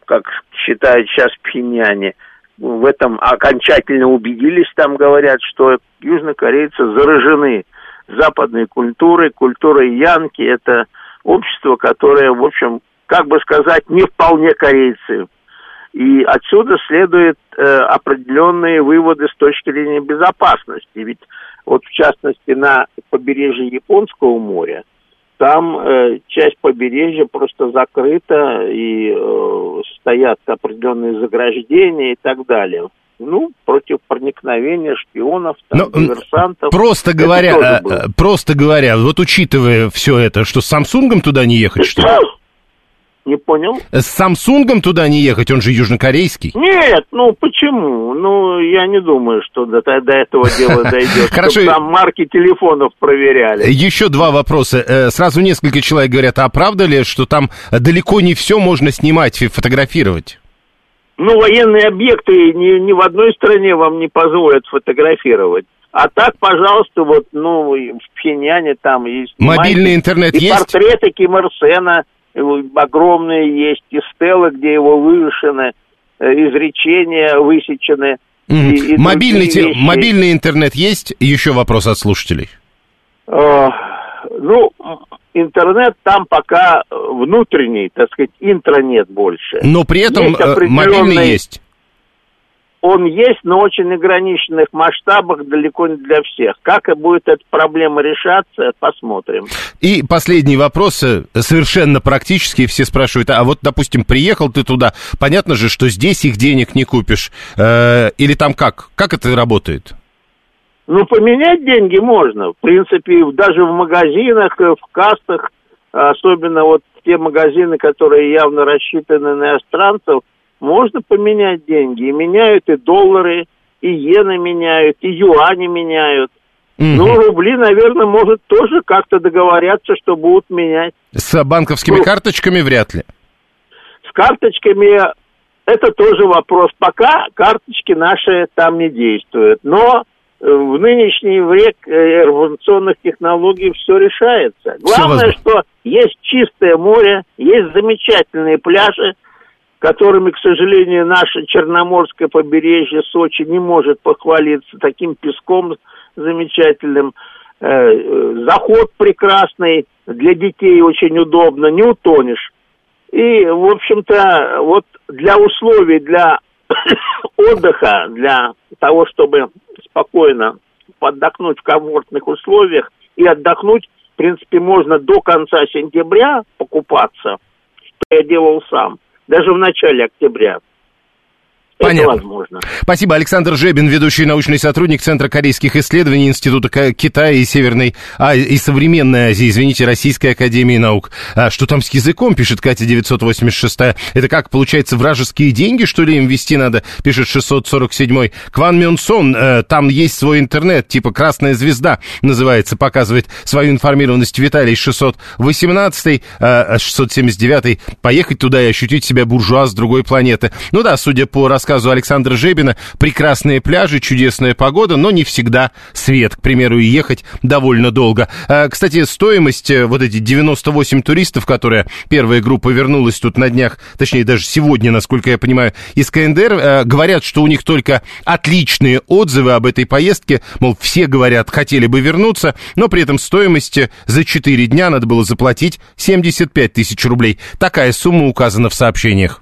как считают сейчас пхеньяне, в этом окончательно убедились, там говорят, что южнокорейцы заражены западной культурой, культурой янки. Это общество, которое, в общем, как бы сказать, не вполне корейцы. И отсюда следуют э, определенные выводы с точки зрения безопасности. Ведь вот в частности на побережье Японского моря, там э, часть побережья просто закрыта и э, стоят определенные заграждения и так далее. Ну, против проникновения шпионов, там, Ну, м, диверсантов. Просто говоря, э, э, просто говоря, вот учитывая все это, что с Самсунгом туда не ехать, что ли? Не понял? С Самсунгом туда не ехать, он же южнокорейский. Нет, ну почему? Ну, я не думаю, что до, до этого дела дойдет. Хорошо. Там марки телефонов проверяли. Еще два вопроса. Э, Сразу несколько человек говорят, а правда ли, что там далеко не все можно снимать и фотографировать? Ну, военные объекты ни, ни в одной стране вам не позволят фотографировать. А так, пожалуйста, вот, ну, в Пхеньяне там есть... Мобильный интернет и есть? портреты Ким Ир Сена э, огромные есть, и стелы, где его вывешены, э, изречения высечены. Мгм. и- и мобильный, те- мобильный интернет есть? Еще вопрос от слушателей. Э, Ну, интернет там пока э, внутренний, так сказать, интранет больше. Но при этом Есть э, мобильный есть. Он есть, но очень ограниченных масштабах, далеко не для всех. Как и будет эта проблема решаться, посмотрим. И последний вопрос, э, совершенно практический, все спрашивают, а вот, допустим, приехал ты туда, понятно же, что здесь их денег не купишь, Э, или там как? Как это работает? Ну, поменять деньги можно. В принципе, даже в магазинах, э, в кассах, особенно вот те магазины, которые явно рассчитаны на иностранцев, можно поменять деньги. И меняют и доллары, и иены меняют, и юани меняют. Ну, рубли, наверное, может тоже как-то договорятся, что будут менять. С банковскими Ну, карточками вряд ли. С карточками это тоже вопрос. Пока карточки наши там не действуют. Но э, в нынешний век э, информационных технологий все решается. Главное, возможно. что есть чистое море, есть замечательные пляжи, которыми, к сожалению, наше Черноморское побережье Сочи не может похвалиться таким песком замечательным. Э, э, Заход прекрасный, для детей очень удобно, не утонешь. И, в общем-то, вот для условий, для отдыха, для того, чтобы спокойно отдохнуть в комфортных условиях и отдохнуть, в принципе, можно до конца сентября покупаться, что я делал сам, даже в начале октября. Понятно. Это возможно. Спасибо. Александр Жебин, ведущий научный сотрудник Центра корейских исследований Института Китая и Северной а, и Современной Азии, извините, Российской Академии Наук. А что там с языком, пишет Катя 986. Это как, получается, вражеские деньги, что ли, им вести надо, пишет 647. Кван Мён Сон, э, там есть свой интернет, типа «Красная звезда» называется, показывает свою информированность Виталий 618, э, 679. Поехать туда и ощутить себя буржуа с другой планеты. Ну да, судя по рассказу рассказу Александра Жебина, прекрасные пляжи, чудесная погода, но не всегда свет, к примеру, ехать довольно долго. А, кстати, стоимость, э, вот эти 98 туристов, которые первая группа вернулась тут на днях, точнее даже сегодня, насколько я понимаю, из КНДР, э, говорят, что у них только отличные отзывы об этой поездке, мол, все говорят, хотели бы вернуться, но при этом стоимости за 4 дня надо было заплатить 75 тысяч рублей. Такая сумма указана в сообщениях.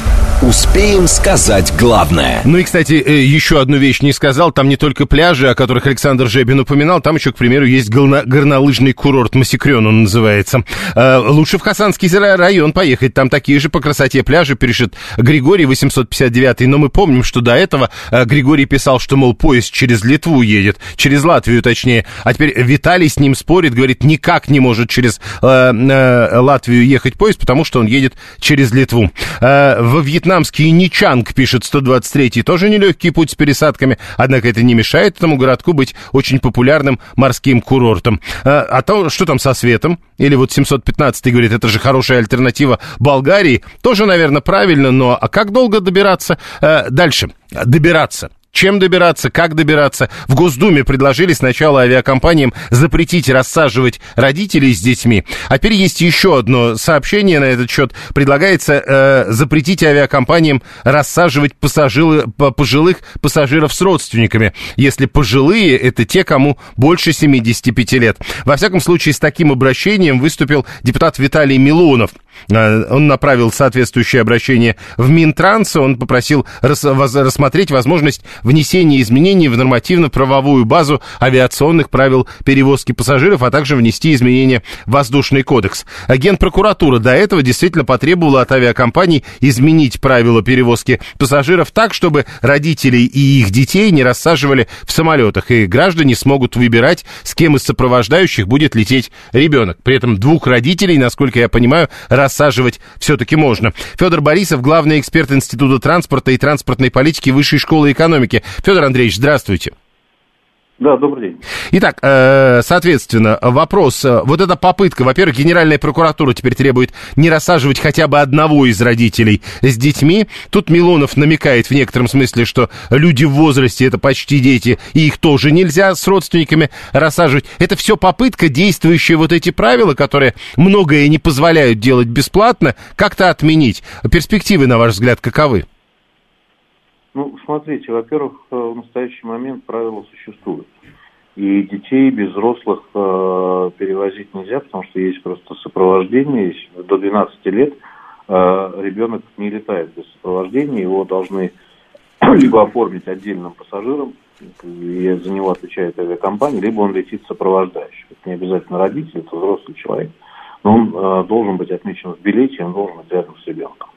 Успеем сказать главное. Ну и, кстати, э, еще одну вещь не сказал. Там не только пляжи, о которых Александр Жебин упоминал, там еще, к примеру, есть горно- горнолыжный курорт Масикрен, он называется. Э, Лучше в Хасанский район поехать. Там такие же по красоте пляжи пишет Григорий 859. Но мы помним, что до этого э, Григорий писал, что, мол, поезд через Литву едет, через Латвию точнее. А теперь Виталий с ним спорит, говорит, никак не может через Латвию ехать поезд, потому что он едет через Литву. Э, во Вьетнамский Ничанг, пишет 123-й, тоже нелегкий путь с пересадками, однако это не мешает этому городку быть очень популярным морским курортом. А, а то, что там со светом? Или вот 715-й говорит, это же хорошая альтернатива Болгарии. Тоже, наверное, правильно, но а как долго добираться? А, дальше. Добираться. Чем добираться, как добираться? В Госдуме предложили сначала авиакомпаниям запретить рассаживать родителей с детьми. А теперь есть еще одно сообщение на этот счет. Предлагается э, запретить авиакомпаниям рассаживать пассажиры, по- пожилых пассажиров с родственниками, если пожилые это те, кому больше 75 лет. Во всяком случае, с таким обращением выступил депутат Виталий Милонов. Э, Он направил соответствующее обращение в Минтранс. Он попросил рас- рассмотреть возможность внесения изменений в нормативно-правовую базу авиационных правил перевозки пассажиров, а также внести изменения в воздушный кодекс. Генпрокуратура до этого действительно потребовала от авиакомпаний изменить правила перевозки пассажиров так, чтобы родителей и их детей не рассаживали в самолетах, и граждане смогут выбирать, с кем из сопровождающих будет лететь ребенок. При этом двух родителей, насколько я понимаю, рассаживать все-таки можно. Федор Борисов, главный эксперт Института транспорта и транспортной политики Высшей школы экономики. Федор Андреевич, здравствуйте. Да, добрый день. Итак, э, соответственно, вопрос. э, Вот эта попытка, во-первых, Генеральная прокуратура теперь требует не рассаживать хотя бы одного из родителей с детьми. Тут Милонов намекает в некотором смысле, что люди в возрасте это почти дети, и их тоже нельзя с родственниками рассаживать. Это все попытка, действующие вот эти правила, которые многое не позволяют делать бесплатно, как-то отменить. Перспективы, на ваш взгляд, каковы? Ну, смотрите, во-первых, э, в настоящий момент правила существуют. И детей без взрослых э, перевозить нельзя, потому что есть просто сопровождение. Есть до 12 лет э, ребенок не летает без сопровождения, его должны либо оформить отдельным пассажиром, и за него отвечает авиакомпания, либо он летит сопровождающий. Это не обязательно родитель, это взрослый человек. Но он э, должен быть отмечен в билете, он должен быть рядом с ребенком.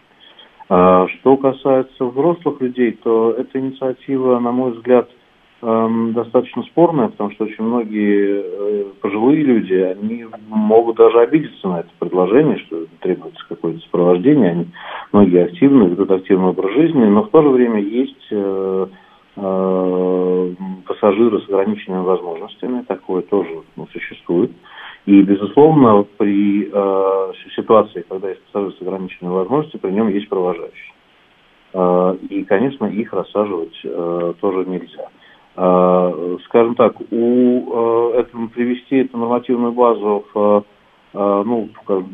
А, Что касается взрослых людей, то эта инициатива, на мой взгляд, эм, достаточно спорная, потому что очень многие э, пожилые люди, они могут даже обидеться на это предложение, что требуется какое-то сопровождение. Они, многие активны, ведут активный образ жизни, но в то же время есть э, э, пассажиры с ограниченными возможностями, такое тоже ну, существует. И, безусловно, при э, ситуации, когда есть пассажир с ограниченными возможностями, при нем есть провожающий. Э, и, конечно, их рассаживать э, тоже нельзя. Скажем так, у э, этого привести эту нормативную базу в э, ну,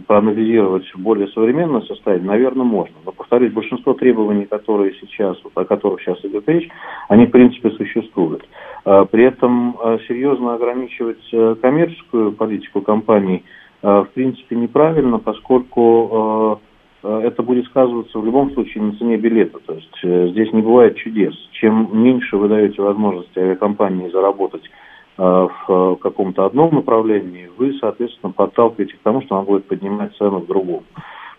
проанализировать более современное состояние, наверное, можно. Но, повторюсь, большинство требований, которые сейчас, вот, о которых сейчас идет речь, они, в принципе, существуют. Э, При этом э, серьезно ограничивать э, коммерческую политику компаний, э, в принципе, неправильно, поскольку э, э, это будет сказываться в любом случае на цене билета. То есть э, здесь не бывает чудес. Чем меньше вы даете возможности авиакомпании заработать э, в каком-то одном направлении, вы, соответственно, подталкиваете к тому, что она будет поднимать цену в другом.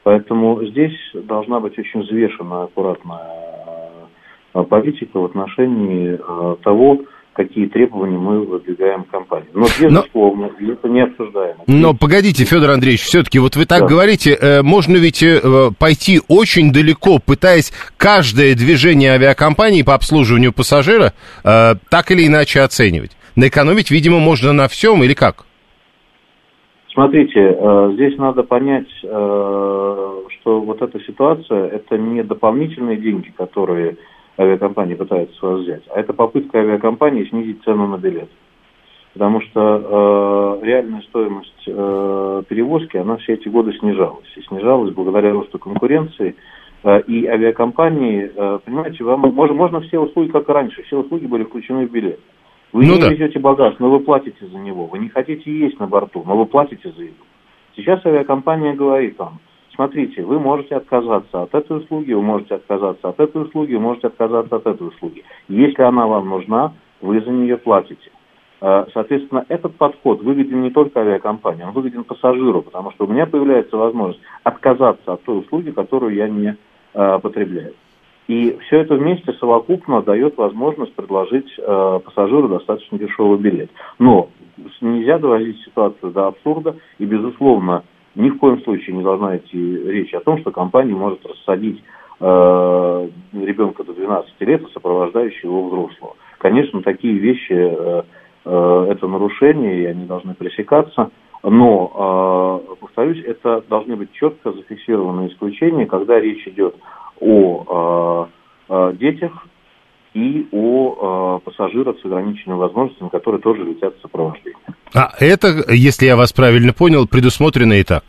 Поэтому здесь должна быть очень взвешенная, аккуратная э, политика в отношении э, того, какие требования мы выдвигаем компании. Но, безусловно, Но... это не обсуждаемо. Но погодите, Федор Андреевич, все-таки вот вы так да. говорите, э, можно ведь э, пойти очень далеко, пытаясь каждое движение авиакомпании по обслуживанию пассажира э, так или иначе оценивать. Наэкономить, видимо, можно на всем или как? Смотрите, здесь надо понять, что вот эта ситуация, это не дополнительные деньги, которые авиакомпании пытаются с вас взять, а это попытка авиакомпании снизить цену на билет. Потому что э, реальная стоимость э, перевозки, она все эти годы снижалась. И снижалась благодаря росту конкуренции. Э, и авиакомпании, э, понимаете, вам можно, можно все услуги, как и раньше, все услуги были включены в билет. Вы ну не да. везете багаж, но вы платите за него. Вы не хотите есть на борту, но вы платите за еду. Сейчас авиакомпания говорит вам, смотрите, вы можете отказаться от этой услуги, вы можете отказаться от этой услуги, вы можете отказаться от этой услуги. Если она вам нужна, вы за нее платите. Э, соответственно, этот подход выгоден не только авиакомпании, он выгоден пассажиру, потому что у меня появляется возможность отказаться от той услуги, которую я не э, потребляю. И все это вместе совокупно дает возможность предложить э, пассажиру достаточно дешевый билет. Но нельзя доводить ситуацию до абсурда, и, безусловно, ни в коем случае не должна идти речь о том, что компания может рассадить э, ребенка до 12 лет, сопровождающего его взрослого. Конечно, такие вещи э, э, это нарушение, и они должны пресекаться. Но, э, повторюсь, это должны быть четко зафиксированные исключения, когда речь идет о э, э, детях и о э, пассажирах с ограниченными возможностями, которые тоже летят в сопровождении. А это, если я вас правильно понял, предусмотрено и так?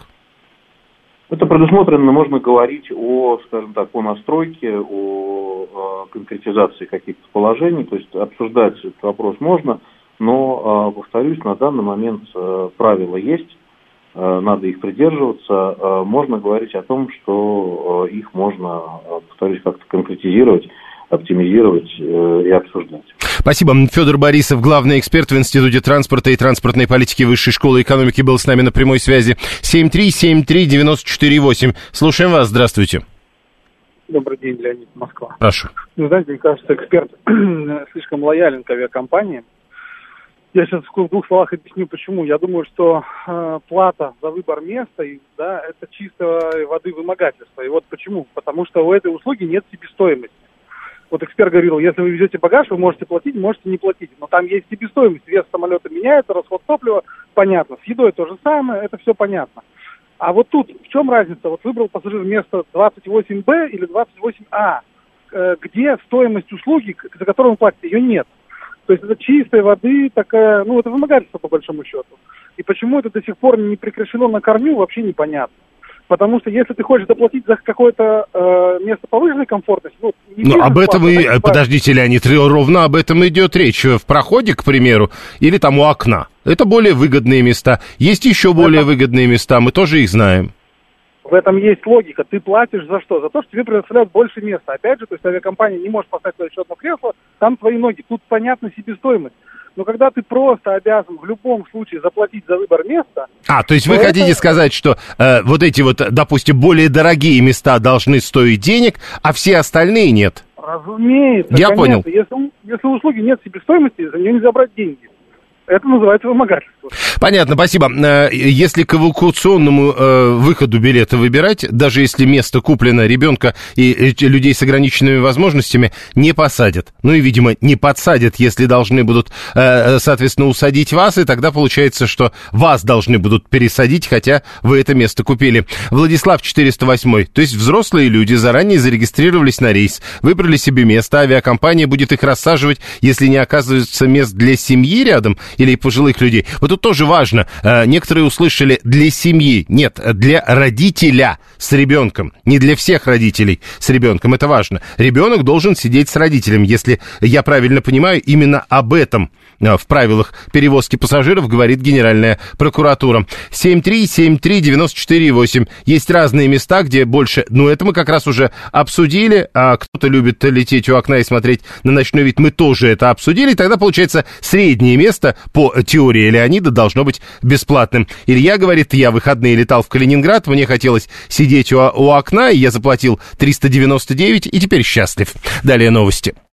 Это предусмотрено, можно говорить о, скажем так, о настройке, о, о конкретизации каких-то положений, то есть обсуждать этот вопрос можно, но, повторюсь, на данный момент правила есть, Э, надо их придерживаться. Э, можно говорить о том, что э, их можно, повторюсь, как-то конкретизировать, оптимизировать и обсуждать. Спасибо. Федор Борисов, главный эксперт в Институте транспорта и транспортной политики Высшей школы экономики, был с нами на прямой связи. 7373948. Слушаем вас. Здравствуйте. Добрый день, Леонид, Москва. Прошу. Ну, знаете, мне кажется, эксперт слишком лоялен к авиакомпаниям я сейчас в двух словах объясню, почему. Я думаю, что э, плата за выбор места, и, да, это чисто воды вымогательство. И вот почему? Потому что у этой услуги нет себестоимости. Вот эксперт говорил, если вы везете багаж, вы можете платить, можете не платить. Но там есть себестоимость. Вес самолета меняется, расход топлива, понятно. С едой то же самое, это все понятно. А вот тут в чем разница? Вот выбрал пассажир место 28Б или 28А, э, где стоимость услуги, за которую он платит, ее нет. То есть это чистой воды такая, ну это вымогательство по большому счету. И почему это до сих пор не прекращено на корню, вообще непонятно. Потому что если ты хочешь заплатить за какое-то э, место повышенной комфортности, ну, не Но об этом и, а подождите, Леонид, ровно об этом идет речь. В проходе, к примеру, или там у окна. Это более выгодные места. Есть еще более это... выгодные места, мы тоже их знаем. В этом есть логика. Ты платишь за что? За то, что тебе предоставляют больше места. Опять же, то есть авиакомпания не может поставить еще одно кресло, там твои ноги. Тут понятна себестоимость. Но когда ты просто обязан в любом случае заплатить за выбор места... А, то есть вы это... хотите сказать, что э, вот эти вот, допустим, более дорогие места должны стоить денег, а все остальные нет? Разумеется. Я конечно. понял. Если, если у услуги нет себестоимости, за нее нельзя брать деньги. Это называется вымогательство. Понятно, спасибо. Э, если к эвакуационному э, выходу билета выбирать, даже если место куплено ребенка и людей с ограниченными возможностями, не посадят. Ну и, видимо, не подсадят, если должны будут, э, соответственно, усадить вас, и тогда получается, что вас должны будут пересадить, хотя вы это место купили. Владислав 408. То есть взрослые люди заранее зарегистрировались на рейс, выбрали себе место, авиакомпания будет их рассаживать, если не оказывается мест для семьи рядом, или пожилых людей. Вот тут тоже важно. Э, некоторые услышали для семьи. Нет, для родителя с ребенком. Не для всех родителей с ребенком. Это важно. Ребенок должен сидеть с родителем. Если я правильно понимаю, именно об этом в правилах перевозки пассажиров говорит Генеральная прокуратура. 7373948. Есть разные места, где больше... Ну, это мы как раз уже обсудили. А кто-то любит лететь у окна и смотреть на ночной вид. Мы тоже это обсудили. Тогда получается среднее место по теории Леонида должно быть бесплатным. Илья говорит, я выходные летал в Калининград, мне хотелось сидеть у, у окна, и я заплатил 399 и теперь счастлив. Далее новости.